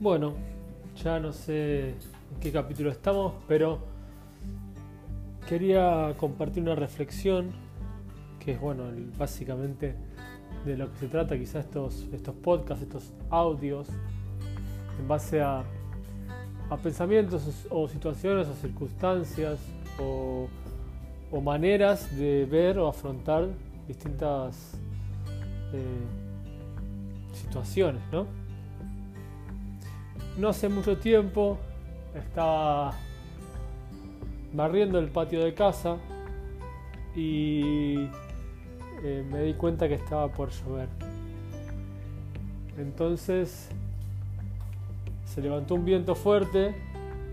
Bueno, ya no sé en qué capítulo estamos, pero quería compartir una reflexión que es bueno, básicamente de lo que se trata quizás estos, estos podcasts, estos audios, en base a, a pensamientos o situaciones o circunstancias o, maneras de ver o afrontar distintas eh, situaciones, ¿no? No hace mucho tiempo estaba barriendo el patio de casa y eh, me di cuenta que estaba por llover. Entonces se levantó un viento fuerte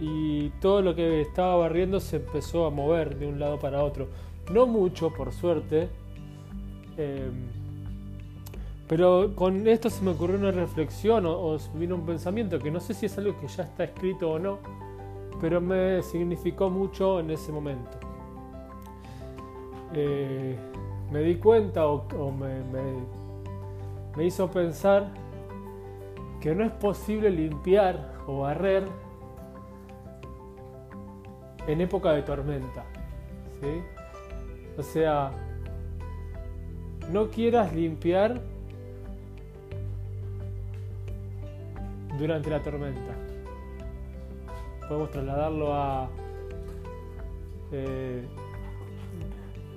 y todo lo que estaba barriendo se empezó a mover de un lado para otro. No mucho, por suerte. Em, pero con esto se me ocurrió una reflexión o, vino un pensamiento que no sé si es algo que ya está escrito o no, pero me significó mucho en ese momento. Eh, me di cuenta o, me, hizo pensar que no es posible limpiar o barrer en época de tormenta. O sea, no quieras limpiar durante la tormenta. Podemos trasladarlo a... Eh,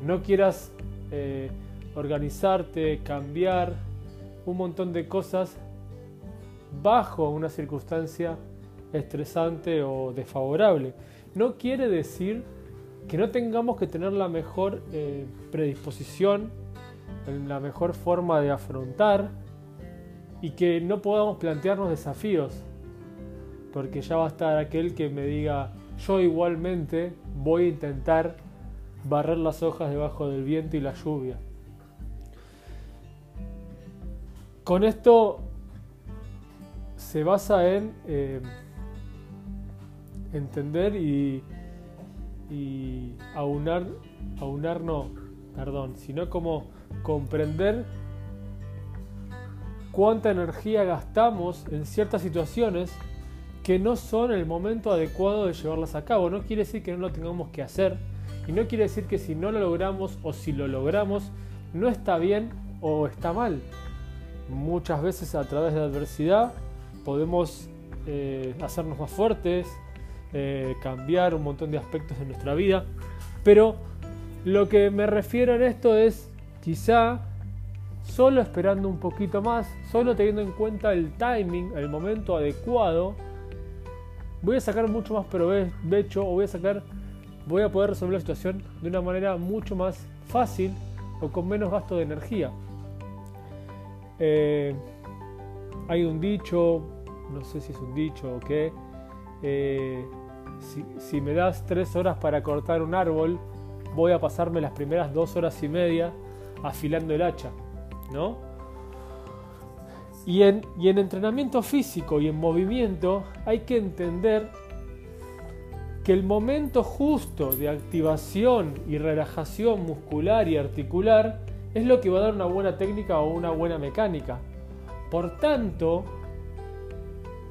no quieras eh, organizarte, cambiar, un montón de cosas bajo una circunstancia estresante o desfavorable. No quiere decir que no tengamos que tener la mejor eh, predisposición, la mejor forma de afrontar y que no podamos plantearnos desafíos, porque ya va a estar aquel que me diga, yo igualmente voy a intentar barrer las hojas debajo del viento y la lluvia. Con esto se basa en eh, entender y, y aunar, aunar no, perdón, sino como comprender cuánta energía gastamos en ciertas situaciones que no son el momento adecuado de llevarlas a cabo. No quiere decir que no lo tengamos que hacer, y no quiere decir que si no lo logramos o si lo logramos no está bien o está mal. Muchas veces a través de la adversidad podemos eh, hacernos más fuertes, eh, cambiar un montón de aspectos de nuestra vida. Pero lo que me refiero en esto es quizá solo esperando un poquito más, solo teniendo en cuenta el timing, el momento adecuado, voy a sacar mucho más provecho o voy a sacar poder resolver la situación de una manera mucho más fácil o con menos gasto de energía. Eh, hay un dicho, no sé si es un dicho o qué, eh, si, me das tres horas para cortar un árbol, voy a pasarme las primeras dos horas y media afilando el hacha, ¿no? Y en, y en entrenamiento físico y en movimiento hay que entender que el momento justo de activación y relajación muscular y articular es lo que va a dar una buena técnica o una buena mecánica. Por tanto,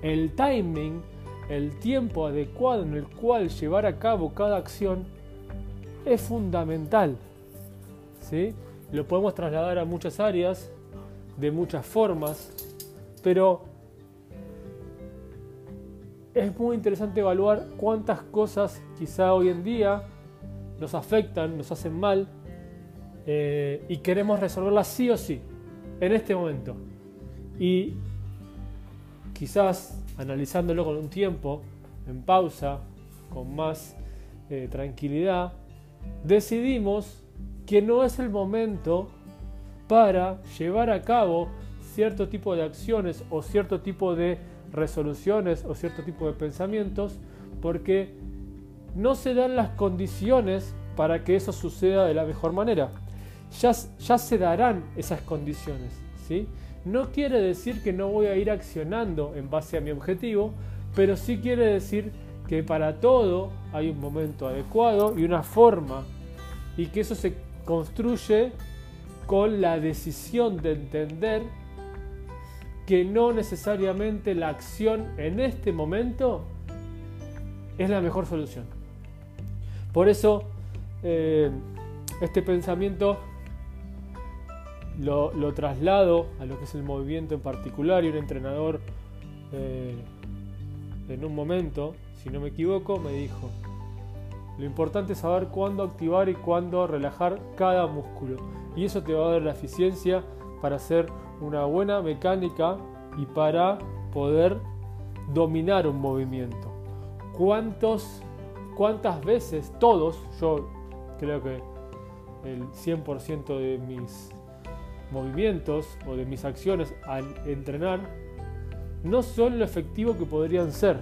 el timing, el tiempo adecuado en el cual llevar a cabo cada acción es fundamental. ¿sí? Lo podemos trasladar a muchas áreas, de muchas formas, pero es muy interesante evaluar cuántas cosas quizá hoy en día nos afectan, nos hacen mal eh, y queremos resolverlas sí o sí, en este momento. Y quizás analizándolo con un tiempo, en pausa, con más eh, tranquilidad, decidimos que no es el momento para llevar a cabo cierto tipo de acciones o cierto tipo de resoluciones o cierto tipo de pensamientos porque no se dan las condiciones para que eso suceda de la mejor manera. Ya, ya se darán esas condiciones. ¿sí? No quiere decir que no voy a ir accionando en base a mi objetivo, pero sí quiere decir que para todo hay un momento adecuado y una forma y que eso se construye con la decisión de entender que no necesariamente la acción en este momento es la mejor solución. Por eso, eh, este pensamiento lo, traslado a lo que es el movimiento en particular y un entrenador eh, en un momento, si no me equivoco, me dijo, lo importante es saber cuándo activar y cuándo relajar cada músculo. Y eso te va a dar la eficiencia para hacer una buena mecánica y para poder dominar un movimiento. ¿Cuántos, ¿Cuántas veces todos, yo creo que el 100% de mis movimientos o de mis acciones al entrenar no son lo efectivo que podrían ser?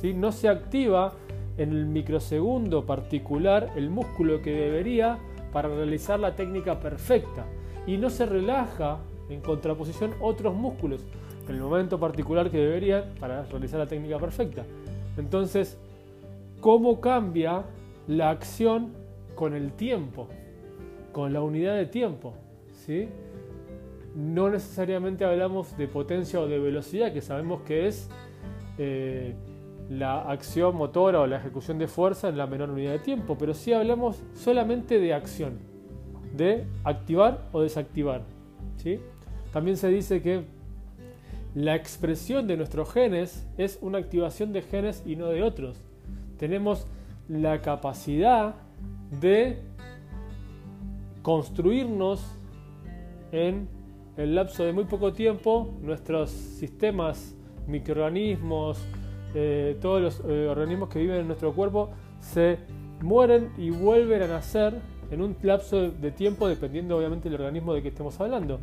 ¿sí? No se activa en el microsegundo particular el músculo que debería para realizar la técnica perfecta y no se relaja en contraposición otros músculos en el momento particular que deberían para realizar la técnica perfecta. Entonces, ¿cómo cambia la acción con el tiempo? Con la unidad de tiempo. ¿sí? No necesariamente hablamos de potencia o de velocidad, que sabemos que es eh, la acción motora o la ejecución de fuerza en la menor unidad de tiempo, pero sí hablamos solamente de acción, de activar o desactivar. ¿sí? También se dice que la expresión de nuestros genes es una activación de genes y no de otros. Tenemos la capacidad de construirnos en el lapso de muy poco tiempo nuestros sistemas, microorganismos, eh, todos los eh, organismos que viven en nuestro cuerpo se mueren y vuelven a nacer en un lapso de tiempo dependiendo obviamente del organismo de que estemos hablando.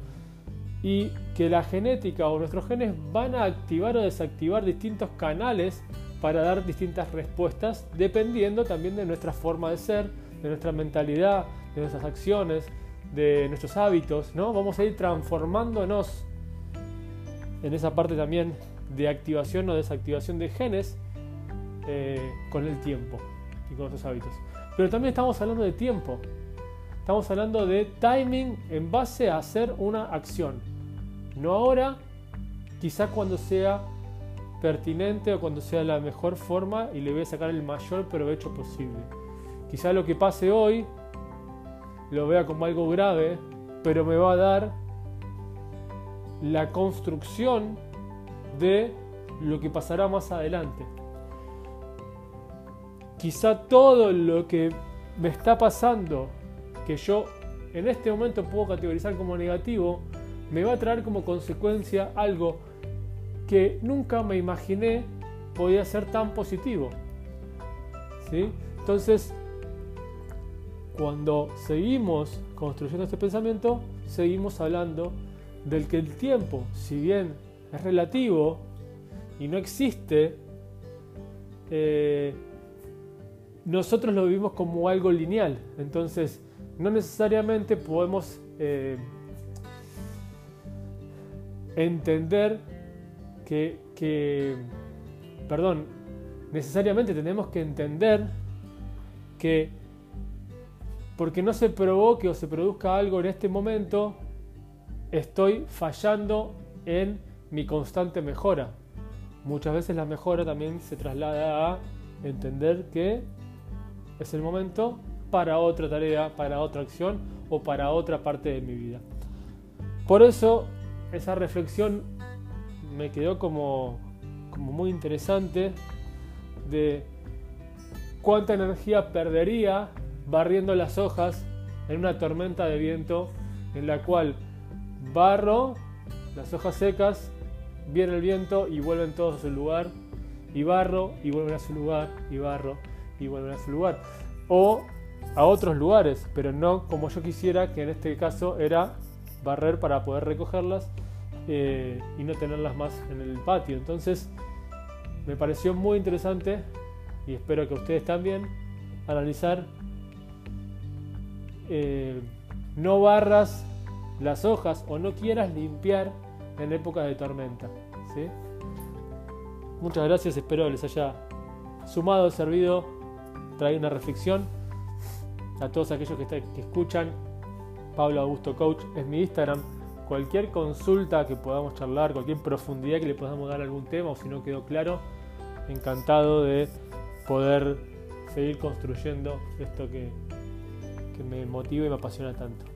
Y que la genética o nuestros genes van a activar o desactivar distintos canales para dar distintas respuestas dependiendo también de nuestra forma de ser, de nuestra mentalidad, de nuestras acciones, de nuestros hábitos, ¿no? Vamos a ir transformándonos en esa parte también de activación o desactivación de genes eh, con el tiempo y con nuestros hábitos. Pero también estamos hablando de tiempo. Estamos hablando de timing en base a hacer una acción. No ahora, quizá cuando sea pertinente o cuando sea la mejor forma y le voy a sacar el mayor provecho posible. Quizá lo que pase hoy lo vea como algo grave, pero me va a dar la construcción de lo que pasará más adelante. Quizá todo lo que me está pasando, que yo en este momento puedo categorizar como negativo, me va a traer como consecuencia algo que nunca me imaginé podía ser tan positivo. ¿Sí? Entonces, cuando seguimos construyendo este pensamiento, seguimos hablando del que el tiempo, si bien es relativo y no existe, eh, nosotros lo vivimos como algo lineal. Entonces, no necesariamente podemos eh, entender que, que, perdón, necesariamente tenemos que entender que porque no se provoque o se produzca algo en este momento, estoy fallando en mi constante mejora. Muchas veces la mejora también se traslada a entender que es el momento para otra tarea, para otra acción o para otra parte de mi vida. Por eso esa reflexión me quedó como, como muy interesante de cuánta energía perdería barriendo las hojas en una tormenta de viento en la cual barro las hojas secas viene el viento y vuelven todos a su lugar, y barro y vuelven a su lugar, y barro y vuelven a su lugar. O a otros lugares, pero no como yo quisiera, que en este caso era barrer para poder recogerlas eh, y no tenerlas más en el patio. Entonces me pareció muy interesante y espero que ustedes también analizar eh, no barras las hojas o no quieras limpiar en época de tormenta. Muchas gracias, espero les haya sumado, servido, traído una reflexión. A todos aquellos que, que escuchan, Pablo Augusto Coach es mi Instagram. cualquier consulta que podamos charlar, cualquier profundidad que le podamos dar a algún tema o si no quedó claro, encantado de poder seguir construyendo esto que, que me motiva y me apasiona tanto.